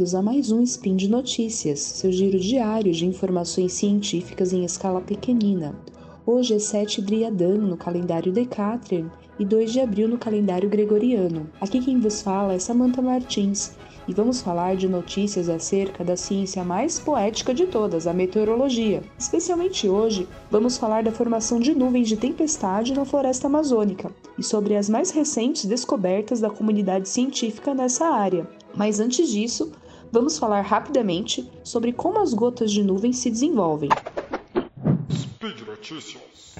bem-vindos a mais um Spin de Notícias, seu giro diário de informações científicas em escala pequenina. Hoje é 7 Driadan no calendário Decatrian e 2 de abril no calendário Gregoriano. Aqui quem vos fala é Samantha Martins e vamos falar de notícias acerca da ciência mais poética de todas, a meteorologia. Especialmente hoje, vamos falar da formação de nuvens de tempestade na floresta amazônica e sobre as mais recentes descobertas da comunidade científica nessa área. Mas antes disso, vamos falar rapidamente sobre como as gotas de nuvem se desenvolvem. Speed Notícias.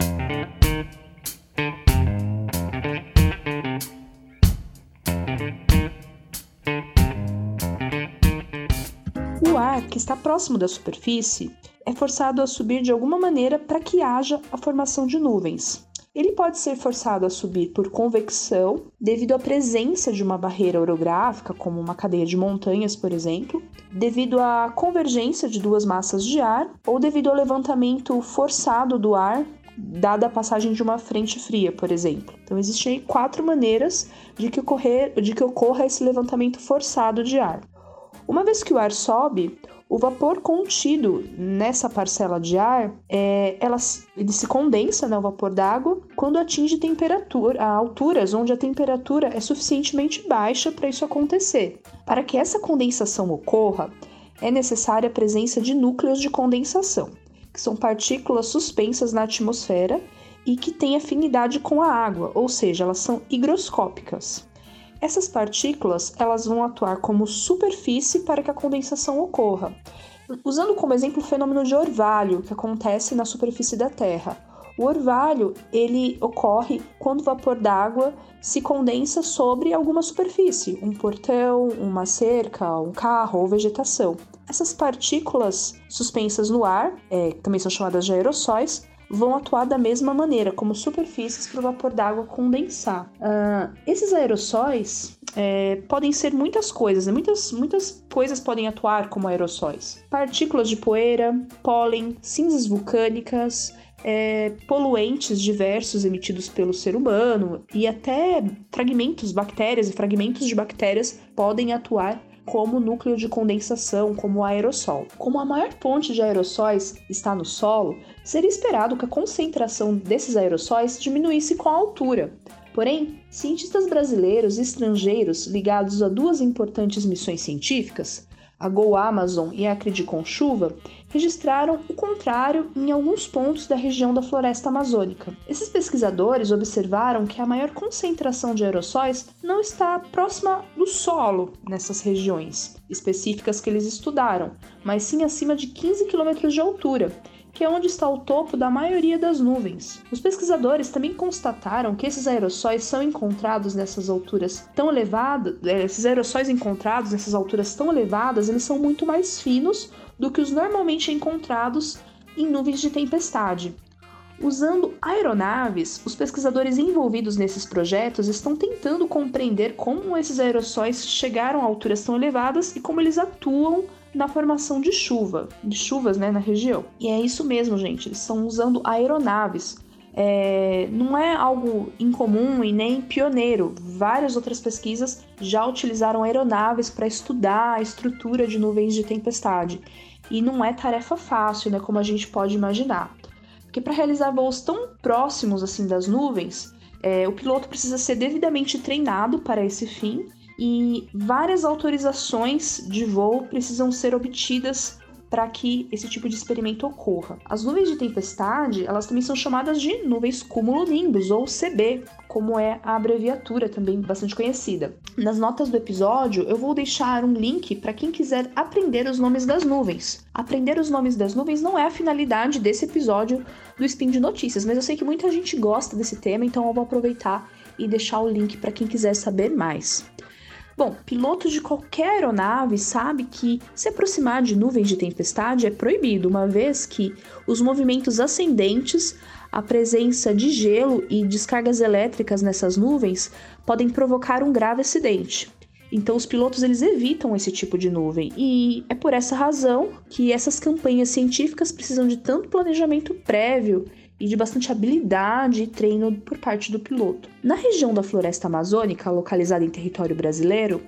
O ar que está próximo da superfície é forçado a subir de alguma maneira para que haja a formação de nuvens. Ele pode ser forçado a subir por convecção, devido à presença de uma barreira orográfica, como uma cadeia de montanhas, por exemplo, devido à convergência de duas massas de ar ou devido ao levantamento forçado do ar dada a passagem de uma frente fria, por exemplo. Então existem quatro maneiras de que, ocorrer, de que ocorra esse levantamento forçado de ar. Uma vez que o ar sobe, o vapor contido nessa parcela de ar, é, ela, ele se condensa, né, o vapor d'água, quando atinge temperatura, alturas onde a temperatura é suficientemente baixa para isso acontecer. Para que essa condensação ocorra, é necessária a presença de núcleos de condensação, que são partículas suspensas na atmosfera e que têm afinidade com a água, ou seja, elas são higroscópicas. Essas partículas elas vão atuar como superfície para que a condensação ocorra, usando como exemplo o fenômeno de orvalho que acontece na superfície da Terra. O orvalho ele ocorre quando o vapor d'água se condensa sobre alguma superfície, um portão, uma cerca, um carro ou vegetação. Essas partículas suspensas no ar, é, também são chamadas de aerossóis, vão atuar da mesma maneira, como superfícies para o vapor d'água condensar. Uh, esses aerossóis é, podem ser muitas coisas, né? muitas, muitas coisas podem atuar como aerossóis: partículas de poeira, pólen, cinzas vulcânicas. É, poluentes diversos emitidos pelo ser humano e até fragmentos, bactérias e fragmentos de bactérias podem atuar como núcleo de condensação, como aerossol. Como a maior fonte de aerossóis está no solo, seria esperado que a concentração desses aerossóis diminuísse com a altura. Porém, cientistas brasileiros e estrangeiros ligados a duas importantes missões científicas, a Go Amazon e a Acredite com Chuva, registraram o contrário em alguns pontos da região da floresta amazônica. Esses pesquisadores observaram que a maior concentração de aerossóis não está próxima do solo nessas regiões específicas que eles estudaram, mas sim acima de 15 km de altura, que é onde está o topo da maioria das nuvens. Os pesquisadores também constataram que esses aerossóis são encontrados nessas alturas tão elevadas, eh, esses aerossóis encontrados nessas alturas tão elevadas, eles são muito mais finos do que os normalmente encontrados em nuvens de tempestade. Usando aeronaves, os pesquisadores envolvidos nesses projetos estão tentando compreender como esses aerossóis chegaram a alturas tão elevadas e como eles atuam na formação de chuva, de chuvas né, na região. E é isso mesmo, gente, eles estão usando aeronaves. É, não é algo incomum e nem pioneiro. Várias outras pesquisas já utilizaram aeronaves para estudar a estrutura de nuvens de tempestade. E não é tarefa fácil, né, como a gente pode imaginar. Porque para realizar voos tão próximos assim das nuvens, é, o piloto precisa ser devidamente treinado para esse fim e várias autorizações de voo precisam ser obtidas para que esse tipo de experimento ocorra. As nuvens de tempestade, elas também são chamadas de nuvens cumulonimbus ou CB, como é a abreviatura também bastante conhecida. Nas notas do episódio, eu vou deixar um link para quem quiser aprender os nomes das nuvens. Aprender os nomes das nuvens não é a finalidade desse episódio do Spin de Notícias, mas eu sei que muita gente gosta desse tema, então eu vou aproveitar e deixar o link para quem quiser saber mais. Bom, piloto de qualquer aeronave sabe que se aproximar de nuvens de tempestade é proibido, uma vez que os movimentos ascendentes, a presença de gelo e descargas elétricas nessas nuvens podem provocar um grave acidente. Então os pilotos eles evitam esse tipo de nuvem e é por essa razão que essas campanhas científicas precisam de tanto planejamento prévio e de bastante habilidade e treino por parte do piloto. Na região da floresta amazônica, localizada em território brasileiro,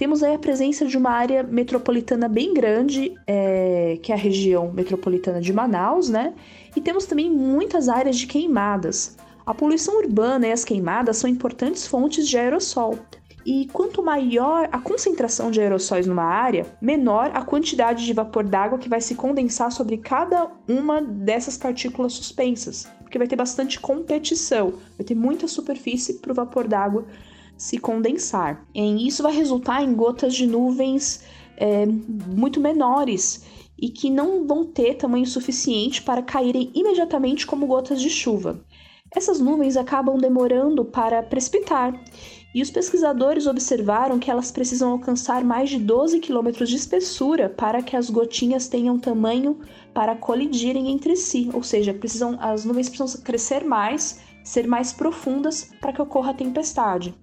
Temos aí a presença de uma área metropolitana bem grande, é, que é a região metropolitana de Manaus, né? E temos também muitas áreas de queimadas. A poluição urbana e as queimadas são importantes fontes de aerossol. E quanto maior a concentração de aerossóis numa área, menor a quantidade de vapor d'água que vai se condensar sobre cada uma dessas partículas suspensas, porque vai ter bastante competição, vai ter muita superfície para o vapor d'água se condensar. E isso vai resultar em gotas de nuvens é, muito menores e que não vão ter tamanho suficiente para caírem imediatamente como gotas de chuva. Essas nuvens acabam demorando para precipitar e os pesquisadores observaram que elas precisam alcançar mais de 12 quilômetros de espessura para que as gotinhas tenham tamanho para colidirem entre si, ou seja, precisam, as nuvens precisam crescer mais, ser mais profundas para que ocorra a tempestade.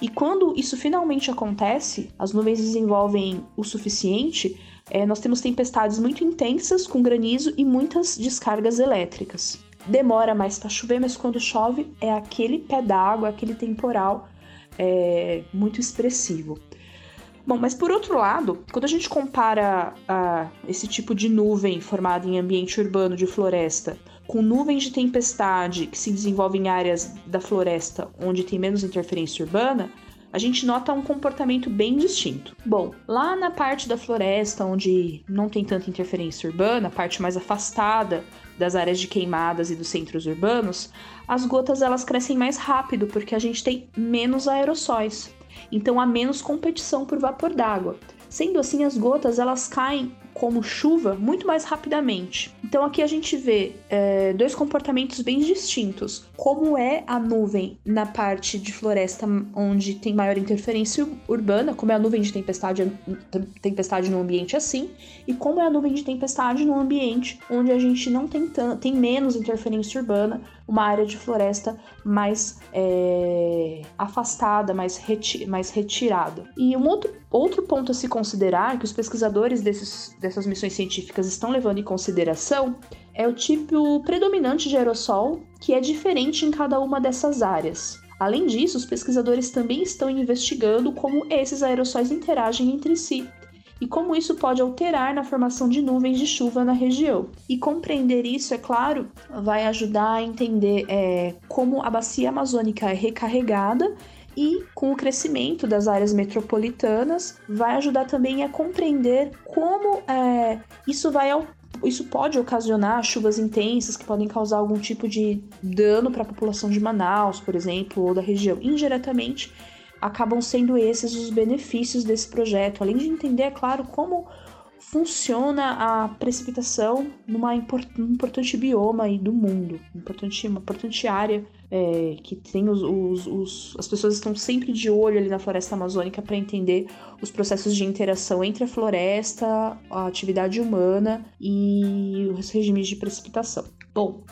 E quando isso finalmente acontece, as nuvens desenvolvem o suficiente, é, nós temos tempestades muito intensas com granizo e muitas descargas elétricas. Demora mais para chover, mas quando chove é aquele pé d'água, aquele temporal é, muito expressivo. Bom, mas por outro lado, quando a gente compara uh, esse tipo de nuvem formada em ambiente urbano de floresta com nuvens de tempestade que se desenvolvem em áreas da floresta onde tem menos interferência urbana, a gente nota um comportamento bem distinto. Bom, lá na parte da floresta onde não tem tanta interferência urbana, parte mais afastada das áreas de queimadas e dos centros urbanos, as gotas elas crescem mais rápido porque a gente tem menos aerossóis. Então há menos competição por vapor d'água. Sendo assim, as gotas elas caem como chuva muito mais rapidamente. Então aqui a gente vê é, dois comportamentos bem distintos. Como é a nuvem na parte de floresta onde tem maior interferência urbana, como é a nuvem de tempestade, tempestade no ambiente assim, e como é a nuvem de tempestade no ambiente onde a gente não tem, tem menos interferência urbana, uma área de floresta mais é, afastada, mais, reti mais retirada. E um outro, outro ponto a se considerar que os pesquisadores desses, dessas missões científicas estão levando em consideração é o tipo predominante de aerossol, que é diferente em cada uma dessas áreas. Além disso, os pesquisadores também estão investigando como esses aerossóis interagem entre si e como isso pode alterar na formação de nuvens de chuva na região. E compreender isso, é claro, vai ajudar a entender é, como a bacia amazônica é recarregada e com o crescimento das áreas metropolitanas vai ajudar também a compreender como é, isso vai isso pode ocasionar chuvas intensas que podem causar algum tipo de dano para a população de Manaus, por exemplo, ou da região. Indiretamente, acabam sendo esses os benefícios desse projeto, além de entender, é claro, como funciona a precipitação numa import, importante bioma aí do mundo, importante, uma importante área é, que tem os, os, os, as pessoas estão sempre de olho ali na floresta amazônica para entender os processos de interação entre a floresta, a atividade humana e os regimes de precipitação. Bom,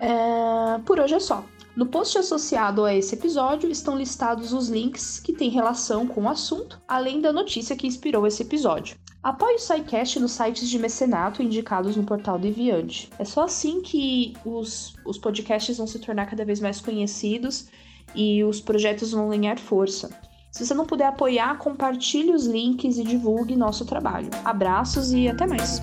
é, por hoje é só. No post associado a esse episódio estão listados os links que têm relação com o assunto, além da notícia que inspirou esse episódio. Apoie o SciCast nos sites de mecenato indicados no portal Deviante. É só assim que os, os podcasts vão se tornar cada vez mais conhecidos e os projetos vão ganhar força. Se você não puder apoiar, compartilhe os links e divulgue nosso trabalho. Abraços e até mais!